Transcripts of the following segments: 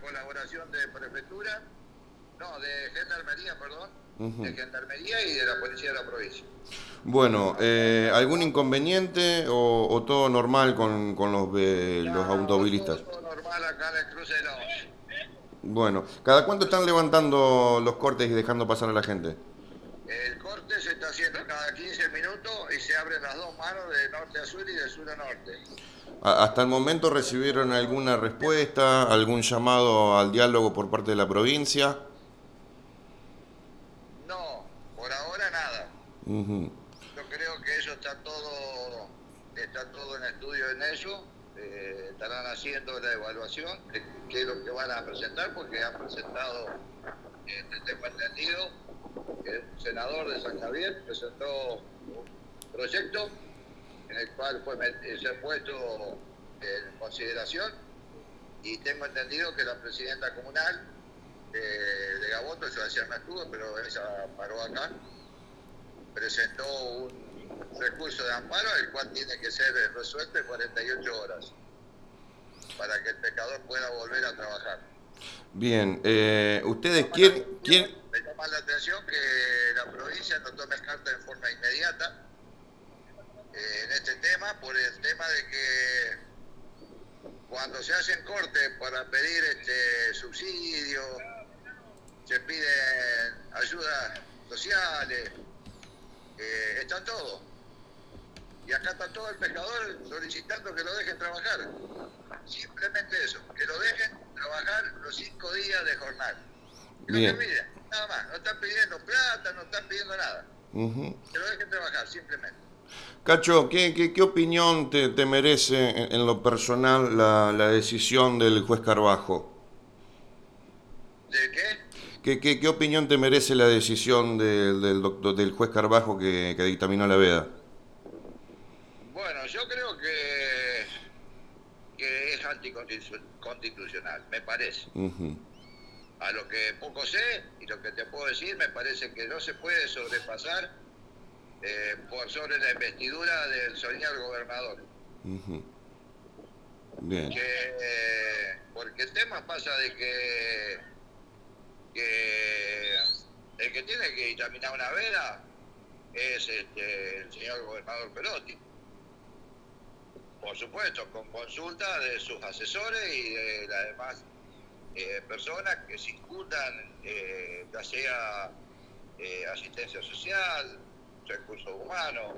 la colaboración de prefectura, no, de gendarmería, perdón, de gendarmería y de la policía de la provincia. Bueno, eh, ¿algún inconveniente o, o todo normal con, con los, eh, los No, automovilistas? Todo, todo normal acá en el cruce de la. Bueno, ¿cada cuánto están levantando los cortes y dejando pasar a la gente? El corte se está haciendo cada 15 minutos y se abren las dos manos de norte a sur y de sur a norte. ¿Hasta el momento recibieron alguna respuesta, algún llamado al diálogo por parte de la provincia? No, por ahora nada. Yo creo que eso está todo, está todo en estudio en eso. Eh, estarán haciendo la evaluación de qué es lo que van a presentar, porque han presentado, eh, tengo entendido, senador de San Javier presentó un proyecto en el cual fue eh, se puesto en consideración y tengo entendido que la presidenta comunal de Gaboto, yo ayer no estuve, pero ella paró acá, presentó un recurso de amparo, el cual tiene que ser resuelto en 48 horas para que el pescador pueda volver a trabajar. Bien, eh, ¿ustedes quieren, Me llama la atención que la provincia no tome carta en forma inmediata eh, en este tema, por el tema de que cuando se hacen cortes para pedir este subsidios, se piden ayudas sociales, eh, está todo. Y acá está todo el pescador solicitando que lo dejen trabajar. Simplemente eso, que lo dejen trabajar los cinco días de lo Bien. Nada más. No están pidiendo plata, no están pidiendo nada. Ujú. Que lo dejen trabajar, simplemente. Cacho, ¿qué, qué, qué opinión te, te merece en, lo personal la, la decisión del juez Carbajo? ¿De qué? ¿Qué, qué, qué opinión te merece la decisión del, del, doctor, del juez Carbajo que, que dictaminó la veda? Bueno, yo creo que, que es anticonstitucional, me parece. Ujú. A lo que poco sé y lo que te puedo decir, me parece que no se puede sobrepasar eh, por sobre la investidura del señor gobernador. Ujú. Bien. Que, eh, porque el tema pasa de que, que el que tiene que dictaminar una veda es este, el señor gobernador Perotti. Por supuesto, con consulta de sus asesores y de las demás eh, personas que circundan, eh, ya sea eh, asistencia social, recursos humanos,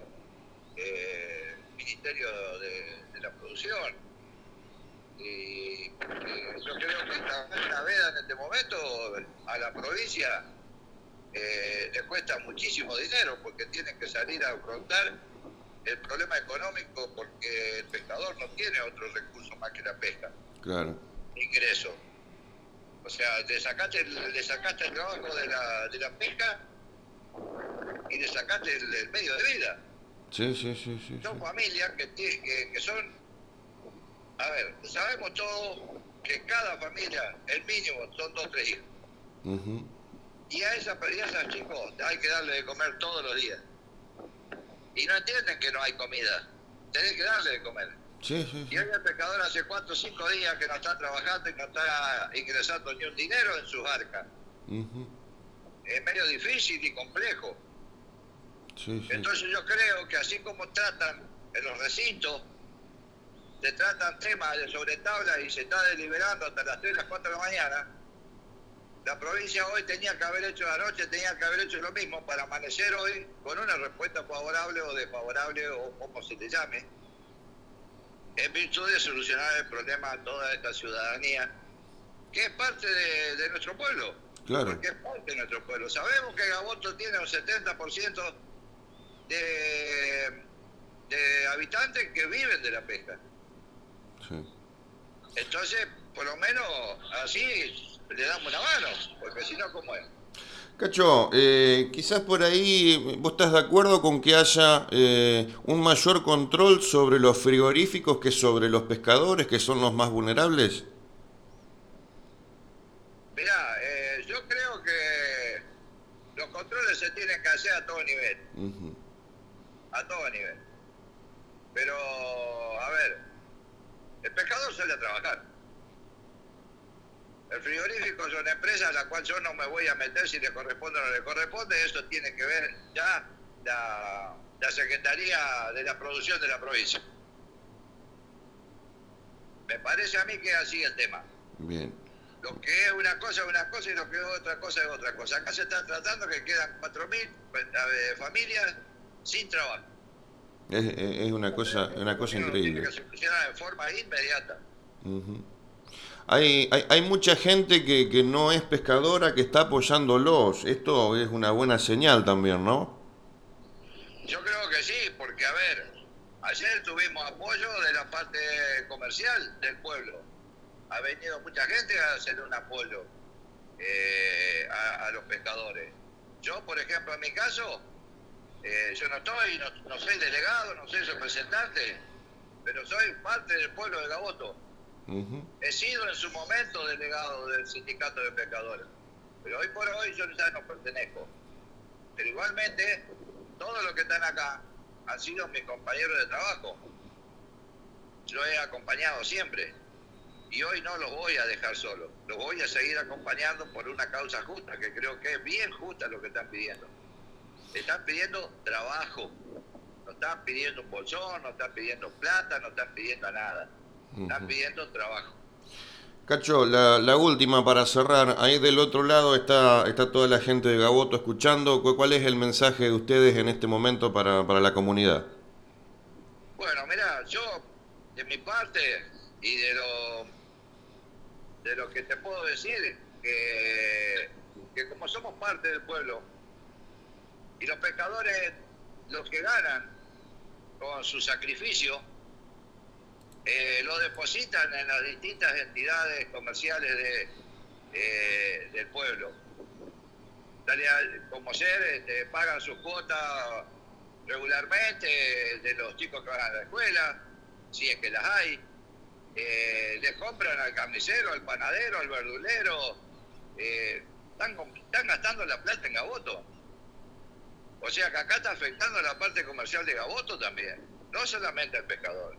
eh, Ministerio de, de la Producción. Y eh, yo creo que esta veda en este momento a la provincia le cuesta muchísimo dinero porque tienen que salir a afrontar el problema económico porque el pescador no tiene otro recurso más que la pesca, Claro. ingreso. O sea, le sacaste, el- le sacaste el trabajo de la, de la pesca y le sacaste el, el medio de vida. Sí, sí, sí, sí. sí. Son familias que, que, que son, a ver, sabemos todos que cada familia, el mínimo, son dos tres hijos. Ujú. Y a esas personas, chicos, hay que darle de comer todos los días. Y no entienden que no hay comida. Tenés que darle de comer. Sí, sí, Y sí. hoy el pescador hace cuatro o cinco días que no está trabajando y no está ingresando ni un dinero en sus arcas. Es medio difícil y complejo. Entonces yo creo que así como tratan en los recintos, se tratan temas de sobre tabla y se está deliberando hasta las 3, las 4 de la mañana, la provincia hoy tenía que haber hecho anoche, tenía que haber hecho lo mismo para amanecer hoy con una respuesta favorable o desfavorable o como se le llame, en virtud de solucionar el problema a toda esta ciudadanía, que es parte de, de nuestro pueblo. Claro. Porque es parte de nuestro pueblo. Sabemos que Gaboto tiene un 70% de, de habitantes que viven de la pesca. sí. Entonces, por lo menos así le damos una mano, porque si no, ¿cómo es? Cacho, eh, quizás por ahí vos estás de acuerdo con que haya eh, un mayor control sobre los frigoríficos que sobre los pescadores, que son los más vulnerables. Mirá, eh, yo creo que los controles se tienen que hacer a todo nivel, a todo nivel. Pero, a ver, el pescador sale a trabajar. El frigorífico es una empresa a la cual yo no me voy a meter si le corresponde o no le corresponde. Eso tiene que ver ya la, la Secretaría de la Producción de la provincia. Me parece a mí que es así el tema. Bien. Lo que es una cosa es una cosa y lo que es otra cosa es otra cosa. Acá se está tratando que quedan 4.000 eh, familias sin trabajo. Es, una cosa, una cosa Tiene increíble. que solucionar de forma inmediata. Ujú. Hay, hay, mucha gente que, que no es pescadora que está apoyándolos. Esto es una buena señal también, ¿no? Yo creo que sí, porque a ver, ayer tuvimos apoyo de la parte comercial del pueblo. Ha venido mucha gente a hacer un apoyo eh, a, los pescadores. Yo, por ejemplo, en mi caso, eh, yo no estoy, no soy delegado, no soy representante, pero soy parte del pueblo de Gaboto. He sido en su momento delegado del sindicato de pescadores, pero hoy por hoy yo ya no pertenezco. Pero igualmente, todos los que están acá han sido mis compañeros de trabajo. Yo he acompañado siempre y hoy no los voy a dejar solos. Los voy a seguir acompañando por una causa justa, que creo que es bien justa lo que están pidiendo. Están pidiendo trabajo, no están pidiendo un bolsón, no están pidiendo plata, no están pidiendo nada. Están pidiendo trabajo. Cacho, la, la última para cerrar. Ahí del otro lado está, está toda la gente de Gaboto escuchando. ¿Cu- ¿Cuál es el mensaje de ustedes en este momento para, para la comunidad? Bueno, mira, yo de mi parte y de lo de lo que te puedo decir que, que como somos parte del pueblo y los pescadores los que ganan con su sacrificio eh, lo depositan en las distintas entidades comerciales de, eh, del pueblo. Tal y al- como ser, este, pagan sus cuotas regularmente de los chicos que van a la escuela, si es que las hay. Eh, les compran al carnicero, al panadero, al verdulero. eh, están gastando la plata en Gaboto. O sea que acá está afectando la parte comercial de Gaboto también, no solamente al pescador.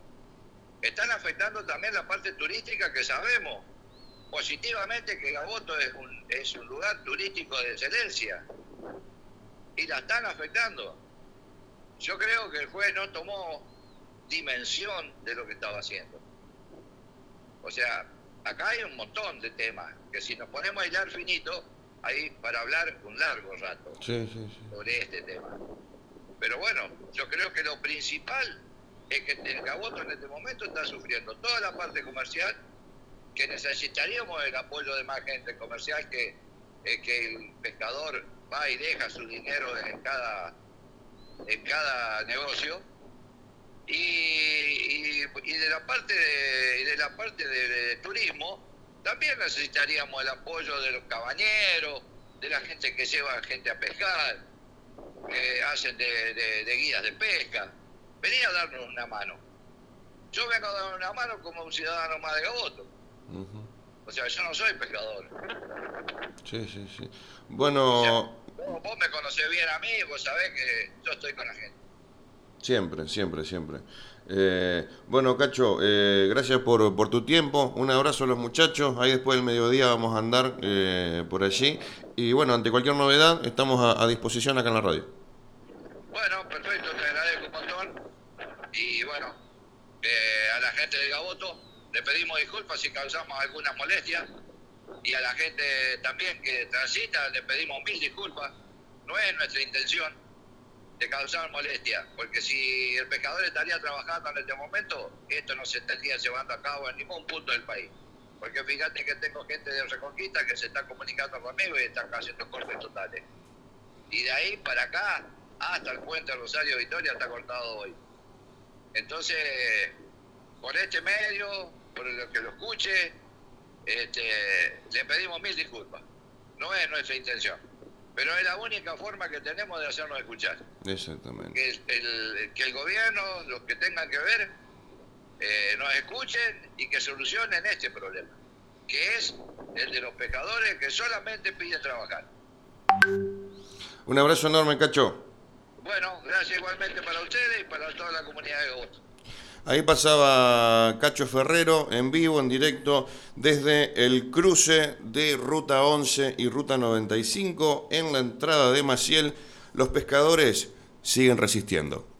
Están afectando también la parte turística que sabemos positivamente que Gaboto es un, es un lugar turístico de excelencia y la están afectando. Yo creo que el juez no tomó dimensión de lo que estaba haciendo. O sea, acá hay un montón de temas que si nos ponemos a hilar finito, hay para hablar un largo rato Sí, sí, sí. sobre este tema. Pero bueno, yo creo que lo principal es que el Gaboto en este momento está sufriendo toda la parte comercial, que necesitaríamos el apoyo de más gente comercial, que, eh, el pescador va y deja su dinero en cada, en cada negocio. Y, de la parte de, de la parte de, turismo también necesitaríamos el apoyo de los cabañeros, de la gente que lleva gente a pescar, que hacen de guías de pesca. Venía a darnos una mano. Yo vengo a dar una mano como un ciudadano más de Gaboto. O sea, yo no soy pescador. Sí, sí, sí. Bueno, Vos, vos me conocés bien a mí, vos sabés que yo estoy con la gente. siempre, siempre, siempre. Eh, bueno, Cacho, eh, gracias por, por tu tiempo. Un abrazo a los muchachos. Ahí después del mediodía vamos a andar eh, por allí. Y bueno, ante cualquier novedad, estamos a, a disposición acá en la radio. Bueno, perfecto, te agradezco un montón. Y bueno, eh, a la le pedimos disculpas si causamos alguna molestia. Y a la gente también que transita le pedimos mil disculpas. No es nuestra intención de causar molestia, porque si el pescador estaría trabajando en este momento, esto no se estaría llevando a cabo en ningún punto del país. Porque fíjate que tengo gente de Reconquista que se está comunicando conmigo y están haciendo cortes totales. Y de ahí para acá, hasta el puente Rosario Victoria está cortado hoy. Entonces, por este medio, por el que lo escuche, este, le pedimos mil disculpas. No es nuestra intención. Pero es la única forma que tenemos de hacernos escuchar. Exactamente. Que el, el- que el gobierno, los que tengan que ver, eh, nos escuchen y que solucionen este problema, que es el de los pescadores que solamente piden trabajar. Un abrazo enorme, Cacho. Bueno, gracias igualmente para ustedes y para toda la comunidad de Gaboto. Ahí pasaba Cacho Ferrero en vivo, en directo, desde el cruce de Ruta 11 y Ruta 95 en la entrada de Maciel. Los pescadores siguen resistiendo.